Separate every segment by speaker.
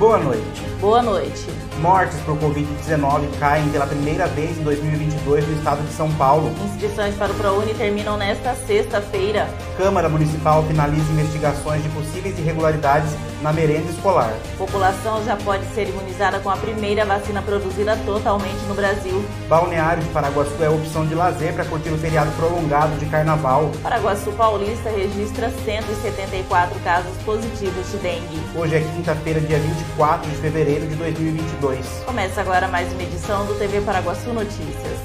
Speaker 1: Boa noite.
Speaker 2: Boa noite.
Speaker 1: Mortes por Covid-19 caem pela primeira vez em 2022 no estado de São Paulo.
Speaker 2: Inscrições para o ProUni terminam nesta sexta-feira.
Speaker 1: Câmara Municipal finaliza investigações de possíveis irregularidades na merenda escolar.
Speaker 2: População já pode ser imunizada com a primeira vacina produzida totalmente no Brasil.
Speaker 1: Balneário de Paraguaçu é opção de lazer para curtir o feriado prolongado de carnaval.
Speaker 2: Paraguaçu Paulista registra 174 casos positivos de dengue.
Speaker 1: Hoje é quinta-feira, dia 24 de fevereiro de 2022.
Speaker 2: Começa agora mais uma edição do TV Paraguaçu Notícias.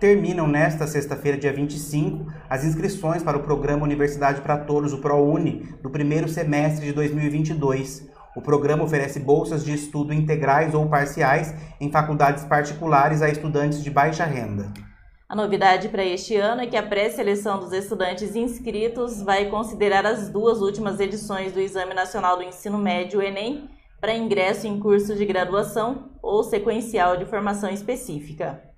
Speaker 1: Terminam nesta sexta-feira, dia 25, as inscrições para o programa Universidade para Todos, o ProUni, do primeiro semestre de 2022. O programa oferece bolsas de estudo integrais ou parciais em faculdades particulares a estudantes de baixa renda.
Speaker 2: A novidade para este ano é que a pré-seleção dos estudantes inscritos vai considerar as duas últimas edições do Exame Nacional do Ensino Médio, Enem, para ingresso em curso de graduação ou sequencial de formação específica.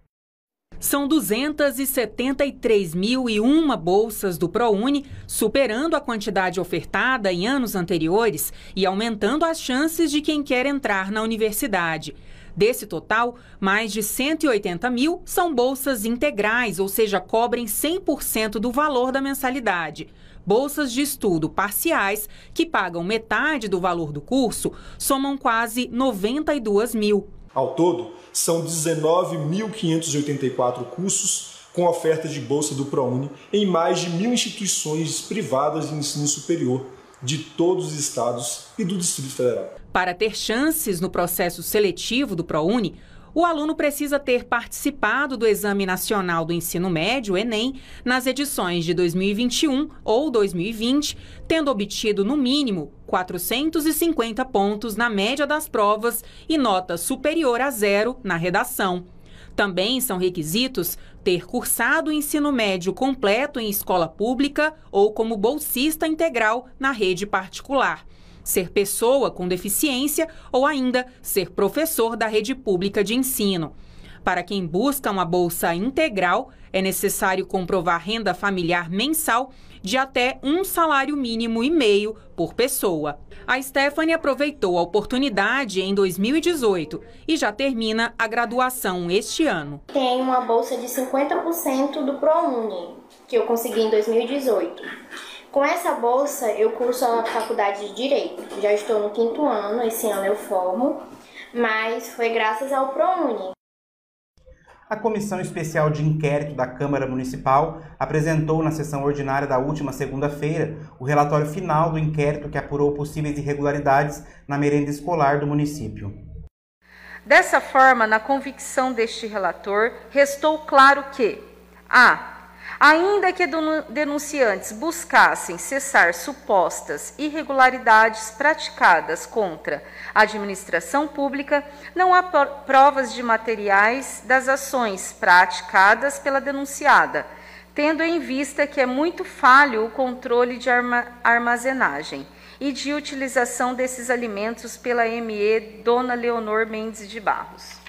Speaker 3: São 273.001 bolsas do ProUni, superando a quantidade ofertada em anos anteriores e aumentando as chances de quem quer entrar na universidade. Desse total, mais de 180 mil são bolsas integrais, ou seja, cobrem 100% do valor da mensalidade. Bolsas de estudo parciais, que pagam metade do valor do curso, somam quase 92 mil.
Speaker 4: Ao todo, são 19.584 cursos com oferta de bolsa do ProUni em mais de mil instituições privadas de ensino superior de todos os estados e do Distrito Federal.
Speaker 3: Para ter chances no processo seletivo do ProUni, o aluno precisa ter participado do Exame Nacional do Ensino Médio, Enem, nas edições de 2021 ou 2020, tendo obtido no mínimo 450 pontos na média das provas e nota superior a zero na redação. Também são requisitos ter cursado o ensino médio completo em escola pública ou como bolsista integral na rede particular ser pessoa com deficiência ou ainda ser professor da rede pública de ensino. Para quem busca uma bolsa integral, é necessário comprovar renda familiar mensal de até um salário mínimo e meio por pessoa. A Stephanie aproveitou a oportunidade em 2018 e já termina a graduação este ano.
Speaker 5: Tem uma bolsa de 50% do ProUni, que eu consegui em 2018. Com essa bolsa, eu curso a faculdade de Direito. Já estou no quinto ano, esse ano eu formo, mas foi graças ao ProUni.
Speaker 1: A Comissão Especial de Inquérito da Câmara Municipal apresentou na sessão ordinária da última segunda-feira o relatório final do inquérito que apurou possíveis irregularidades na merenda escolar do município.
Speaker 6: Dessa forma, na convicção deste relator, restou claro que a Ainda que denunciantes buscassem cessar supostas irregularidades praticadas contra a administração pública, não há provas de materiais das ações praticadas pela denunciada, tendo em vista que é muito falho o controle de armazenagem e de utilização desses alimentos pela ME Dona Leonor Mendes de Barros.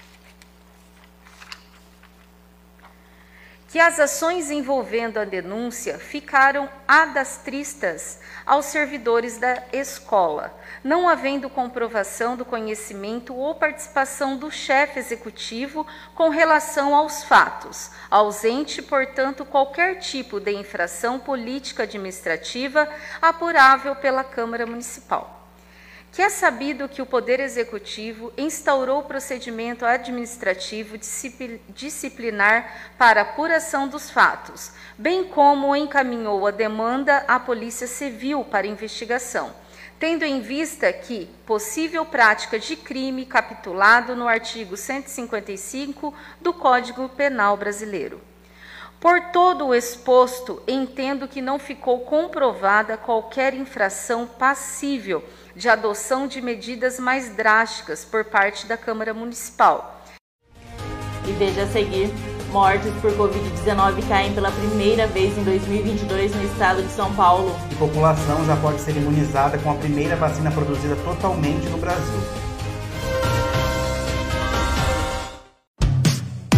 Speaker 6: Que as ações envolvendo a denúncia ficaram adastristas aos servidores da escola, não havendo comprovação do conhecimento ou participação do chefe executivo com relação aos fatos, ausente, portanto, qualquer tipo de infração política administrativa apurável pela Câmara Municipal que é sabido que o Poder Executivo instaurou o procedimento administrativo disciplinar para apuração dos fatos, bem como encaminhou a demanda à Polícia Civil para investigação, tendo em vista que possível prática de crime capitulado no artigo 155 do Código Penal Brasileiro. Por todo o exposto, entendo que não ficou comprovada qualquer infração passível de adoção de medidas mais drásticas por parte da Câmara Municipal.
Speaker 2: E veja a seguir: mortes por Covid-19 caem pela primeira vez em 2022 no estado de São Paulo.
Speaker 1: A população já pode ser imunizada com a primeira vacina produzida totalmente no Brasil.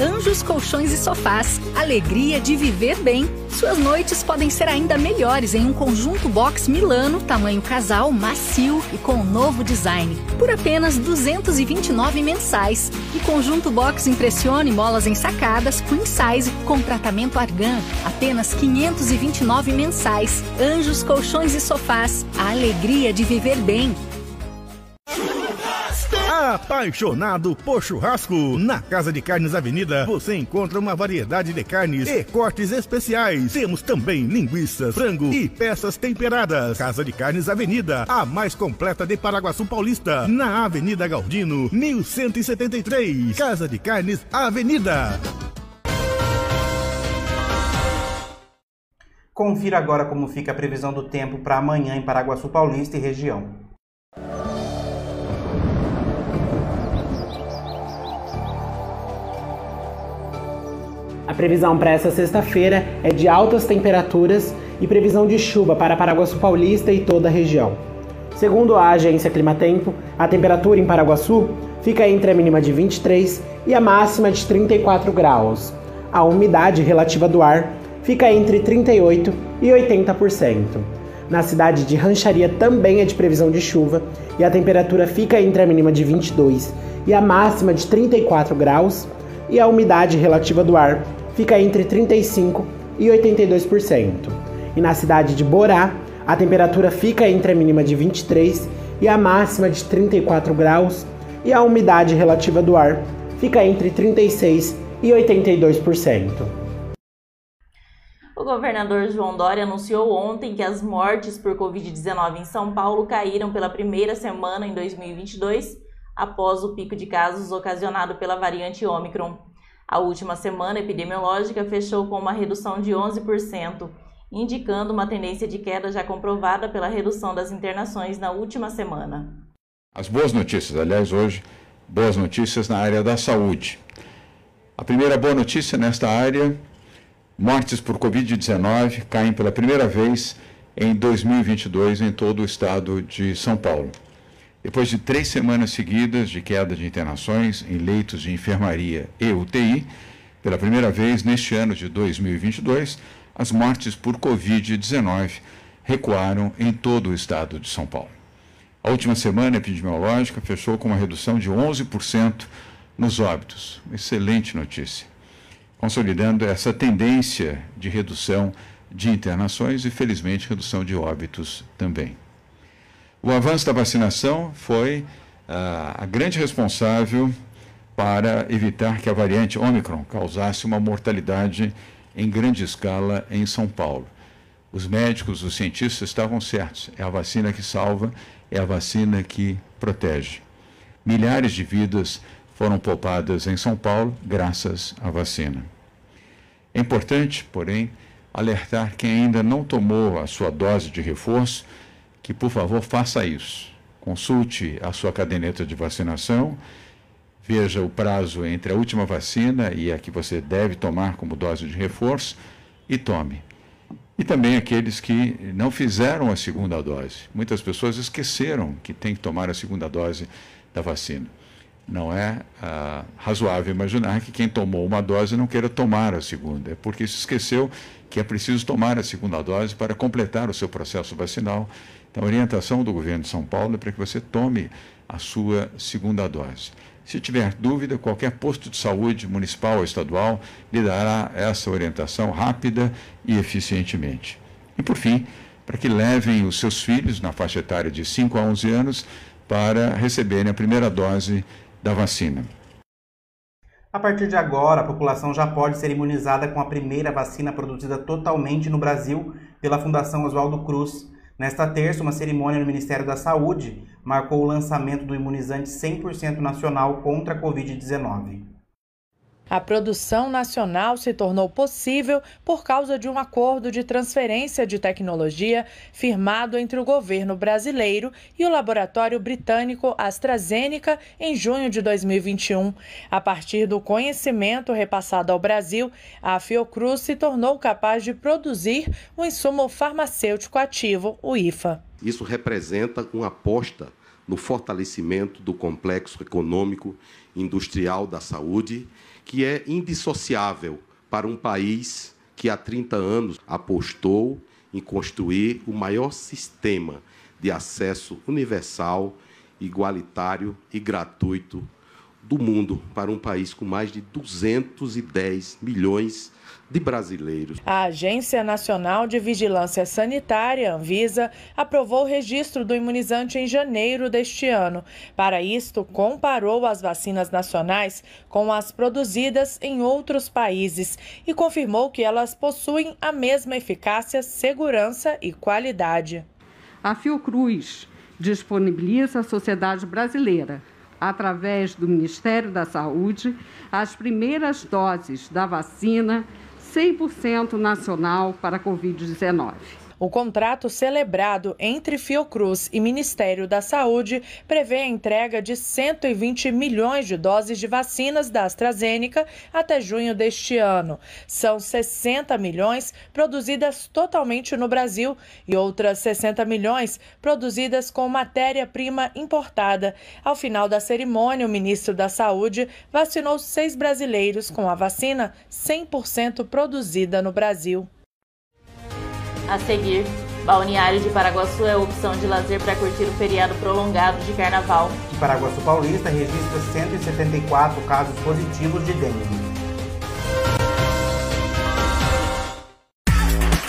Speaker 7: Anjos Colchões e Sofás. Alegria de viver bem. Suas noites podem ser ainda melhores em um conjunto box Milano, tamanho casal, macio e com um novo design. Por apenas R$ 229 mensais. E conjunto box Impressione molas ensacadas, queen size, com tratamento argan. Apenas R$ 529 mensais. Anjos Colchões e Sofás. A alegria de viver bem.
Speaker 8: Apaixonado por churrasco? Na Casa de Carnes Avenida você encontra uma variedade de carnes e cortes especiais. Temos também linguiças, frango e peças temperadas. Casa de Carnes Avenida, a mais completa de Paraguaçu Paulista, na Avenida Galdino, 1173. Casa de Carnes Avenida.
Speaker 1: Confira agora como fica a previsão do tempo para amanhã em Paraguaçu Paulista e região.
Speaker 9: A previsão para essa sexta-feira é de altas temperaturas e previsão de chuva para Paraguaçu Paulista e toda a região. Segundo a agência Climatempo, a temperatura em Paraguaçu fica entre a mínima de 23 e a máxima de 34 graus. A umidade relativa do ar fica entre 38 e 80%. Na cidade de Rancharia também é de previsão de chuva e a temperatura fica entre a mínima de 22 e a máxima de 34 graus e a umidade relativa do ar fica entre 35% e 82%. E na cidade de Borá, a temperatura fica entre a mínima de 23 e a máxima de 34 graus, e a umidade relativa do ar fica entre 36 e 82%.
Speaker 2: O governador João Dória anunciou ontem que as mortes por Covid-19 em São Paulo caíram pela primeira semana em 2022, após o pico de casos ocasionado pela variante Ômicron. A última semana epidemiológica fechou com uma redução de 11%, indicando uma tendência de queda já comprovada pela redução das internações na última semana.
Speaker 6: As boas notícias, aliás, hoje, boas notícias na área da saúde. A primeira boa notícia nesta área: mortes por Covid-19 caem pela primeira vez em 2022 em todo o estado de São Paulo. Depois de três semanas seguidas de queda de internações em leitos de enfermaria e UTI, pela primeira vez neste ano de 2022, as mortes por Covid-19 recuaram em todo o estado de São Paulo. A última semana epidemiológica fechou com uma redução de 11% nos óbitos. Excelente notícia. Consolidando essa tendência de redução de internações e, felizmente, redução de óbitos também. O avanço da vacinação foi uh, a grande responsável para evitar que a variante Omicron causasse uma mortalidade em grande escala em São Paulo. Os médicos, os cientistas estavam certos. É a vacina que salva, é a vacina que protege. Milhares de vidas foram poupadas em São Paulo graças à vacina. É importante, porém, alertar quem ainda não tomou a sua dose de reforço que, por favor, faça isso. Consulte a sua caderneta de vacinação, veja o prazo entre a última vacina e a que você deve tomar como dose de reforço e tome. E também aqueles que não fizeram a segunda dose. Muitas pessoas esqueceram que tem que tomar a segunda dose da vacina. Não é ah, razoável imaginar que quem tomou uma dose não queira tomar a segunda, é porque se esqueceu que é preciso tomar a segunda dose para completar o seu processo vacinal então, a orientação do governo de São Paulo é para que você tome a sua segunda dose. Se tiver dúvida, qualquer posto de saúde, municipal ou estadual, lhe dará essa orientação rápida e eficientemente. E, por fim, para que levem os seus filhos, na faixa etária de 5 a 11 anos, para receberem a primeira dose da vacina.
Speaker 1: A partir de agora, a população já pode ser imunizada com a primeira vacina produzida totalmente no Brasil pela Fundação Oswaldo Cruz. Nesta terça, uma cerimônia no Ministério da Saúde marcou o lançamento do imunizante 100% nacional contra a Covid-19.
Speaker 10: A produção nacional se tornou possível por causa de um acordo de transferência de tecnologia firmado entre o governo brasileiro e o laboratório britânico AstraZeneca em junho de 2021. A partir do conhecimento repassado ao Brasil, a Fiocruz se tornou capaz de produzir o insumo farmacêutico ativo, o IFA.
Speaker 11: Isso representa uma aposta no fortalecimento do complexo econômico industrial da saúde que é indissociável para um país que há 30 anos apostou em construir o maior sistema de acesso universal, igualitário e gratuito do mundo para um país com mais de 210 milhões de brasileiros.
Speaker 10: A Agência Nacional de Vigilância Sanitária, Anvisa, aprovou o registro do imunizante em janeiro deste ano. Para isto, comparou as vacinas nacionais com as produzidas em outros países e confirmou que elas possuem a mesma eficácia, segurança e qualidade.
Speaker 12: A Fiocruz disponibiliza à sociedade brasileira através do Ministério da Saúde, as primeiras doses da vacina 100% nacional para a Covid-19.
Speaker 10: O contrato celebrado entre Fiocruz e Ministério da Saúde prevê a entrega de 120 milhões de doses de vacinas da AstraZeneca até junho deste ano. São 60 milhões produzidas totalmente no Brasil e outras 60 milhões produzidas com matéria-prima importada. Ao final da cerimônia, o ministro da Saúde vacinou seis brasileiros com a vacina 100% produzida no Brasil.
Speaker 2: A seguir, Balneário de Paraguaçu é opção de lazer para curtir o feriado prolongado de carnaval.
Speaker 1: E Paraguaçu Paulista registra 174 casos positivos de dengue.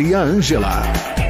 Speaker 4: Maria Ângela.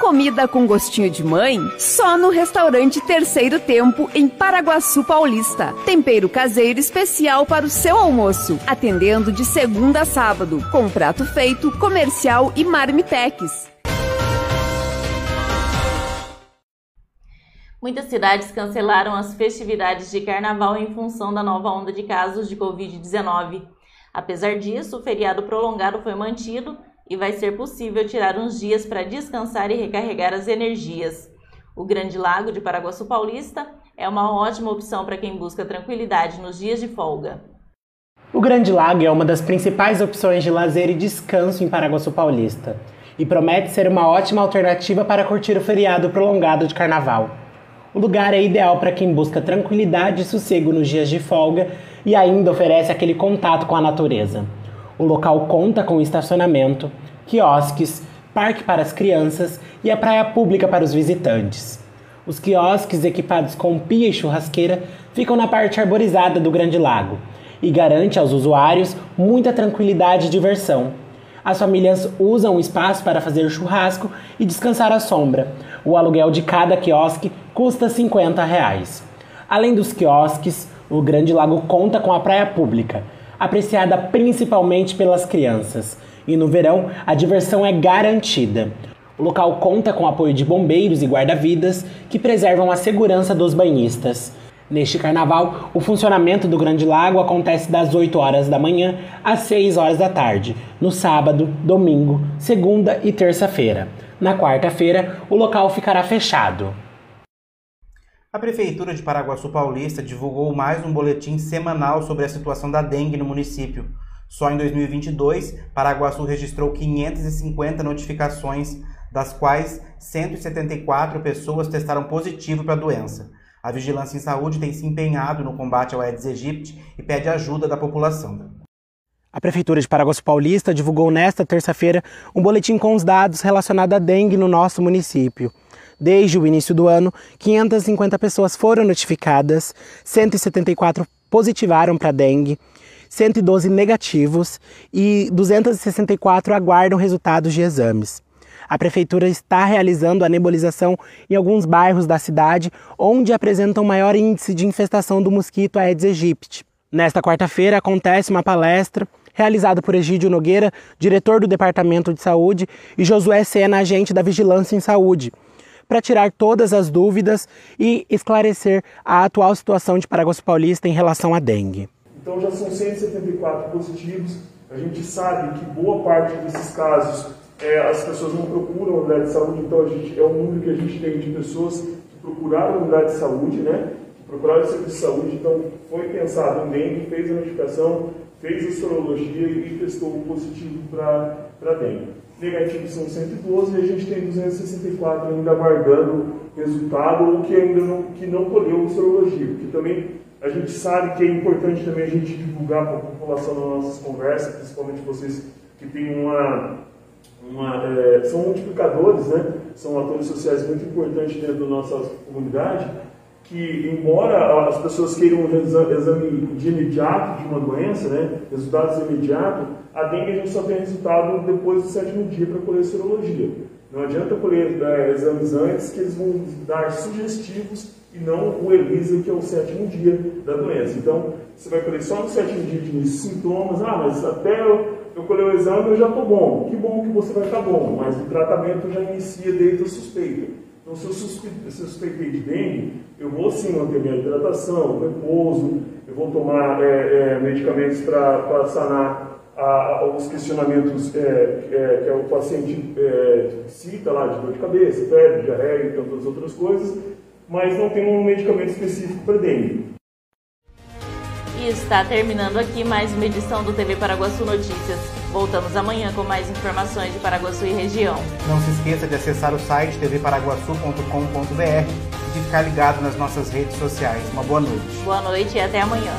Speaker 13: Comida com gostinho de mãe? Só no restaurante Terceiro Tempo, em Paraguaçu Paulista. Tempero caseiro especial para o seu almoço. Atendendo de segunda a sábado, com prato feito, comercial e marmitex.
Speaker 2: Muitas cidades cancelaram as festividades de carnaval em função da nova onda de casos de Covid-19. Apesar disso, o feriado prolongado foi mantido e vai ser possível tirar uns dias para descansar e recarregar as energias. O Grande Lago de Paraguaçu Paulista é uma ótima opção para quem busca tranquilidade nos dias de folga.
Speaker 9: O Grande Lago é uma das principais opções de lazer e descanso em Paraguaçu Paulista e promete ser uma ótima alternativa para curtir o feriado prolongado de carnaval. O lugar é ideal para quem busca tranquilidade e sossego nos dias de folga e ainda oferece aquele contato com a natureza. O local conta com estacionamento, quiosques, parque para as crianças e a praia pública para os visitantes. Os quiosques equipados com pia e churrasqueira ficam na parte arborizada do Grande Lago e garante aos usuários muita tranquilidade e diversão. As famílias usam o espaço para fazer churrasco e descansar à sombra. O aluguel de cada quiosque custa 50 reais. Além dos quiosques, o Grande Lago conta com a praia pública, apreciada principalmente pelas crianças. E no verão, a diversão é garantida. O local conta com apoio de bombeiros e guarda-vidas que preservam a segurança dos banhistas. Neste carnaval, o funcionamento do Grande Lago acontece das 8 horas da manhã às 6 horas da tarde, no sábado, domingo, segunda e terça-feira. Na quarta-feira, o local ficará fechado.
Speaker 1: A Prefeitura de Paraguaçu Paulista divulgou mais um boletim semanal sobre a situação da dengue no município. Só em 2022, Paraguaçu registrou 550 notificações, das quais 174 pessoas testaram positivo para a doença. A Vigilância em Saúde tem se empenhado no combate ao Aedes aegypti e pede ajuda da população.
Speaker 9: A Prefeitura de Paraguaçu Paulista divulgou nesta terça-feira um boletim com os dados relacionados à dengue no nosso município. Desde o início do ano, 550 pessoas foram notificadas, 174 positivaram para dengue, 112 negativos e 264 aguardam resultados de exames. A prefeitura está realizando a nebulização em alguns bairros da cidade onde apresentam maior índice de infestação do mosquito Aedes aegypti. Nesta quarta-feira acontece uma palestra realizada por Egídio Nogueira, diretor do Departamento de Saúde, e Josué Sena, agente da Vigilância em Saúde, para tirar todas as dúvidas e esclarecer a atual situação de Paraguaçu Paulista em relação à dengue.
Speaker 14: Então já são 174 positivos. A gente sabe que boa parte desses casos é, as pessoas não procuram a unidade de saúde, então gente, é o número que a gente tem de pessoas que procuraram a unidade de saúde, né? Que procuraram o serviço de saúde, então foi pensado em dengue, fez a notificação, fez a sorologia e testou positivo para dengue negativos são 112 e a gente tem 264 ainda aguardando resultado ou que ainda não, que não colheu sorologia, porque também a gente sabe que é importante também a gente divulgar para a população nas nossas conversas, principalmente vocês que têm uma, uma é, são multiplicadores, né? são atores sociais muito importantes dentro da nossa comunidade, que, embora as pessoas queiram um exame de imediato de uma doença, né, resultados imediatos, a dengue a gente só tem resultado depois do sétimo dia para colher serologia. Não adianta colher é, exames antes, que eles vão dar sugestivos e não o ELISA, que é o sétimo dia da doença. Então, você vai colher só no sétimo dia de sintomas, ah, mas até eu, eu colher o exame eu já estou bom. Que bom que você vai estar bom, mas o tratamento já inicia desde a suspeita. Então, se eu suspeitei de dengue, eu vou sim manter minha hidratação, repouso, eu vou tomar é, é, medicamentos para sanar a, a, os questionamentos é, é, que o paciente é, cita lá, de dor de cabeça, febre, diarreia e tantas outras coisas, mas não tem um medicamento específico para dengue.
Speaker 2: E está terminando aqui mais uma edição do TV Paraguaçu Notícias. Voltamos amanhã com mais informações de Paraguaçu e região.
Speaker 1: Não se esqueça de acessar o site tvparaguaçu.com.br e de ficar ligado nas nossas redes sociais. Uma boa noite.
Speaker 2: Boa noite e até amanhã.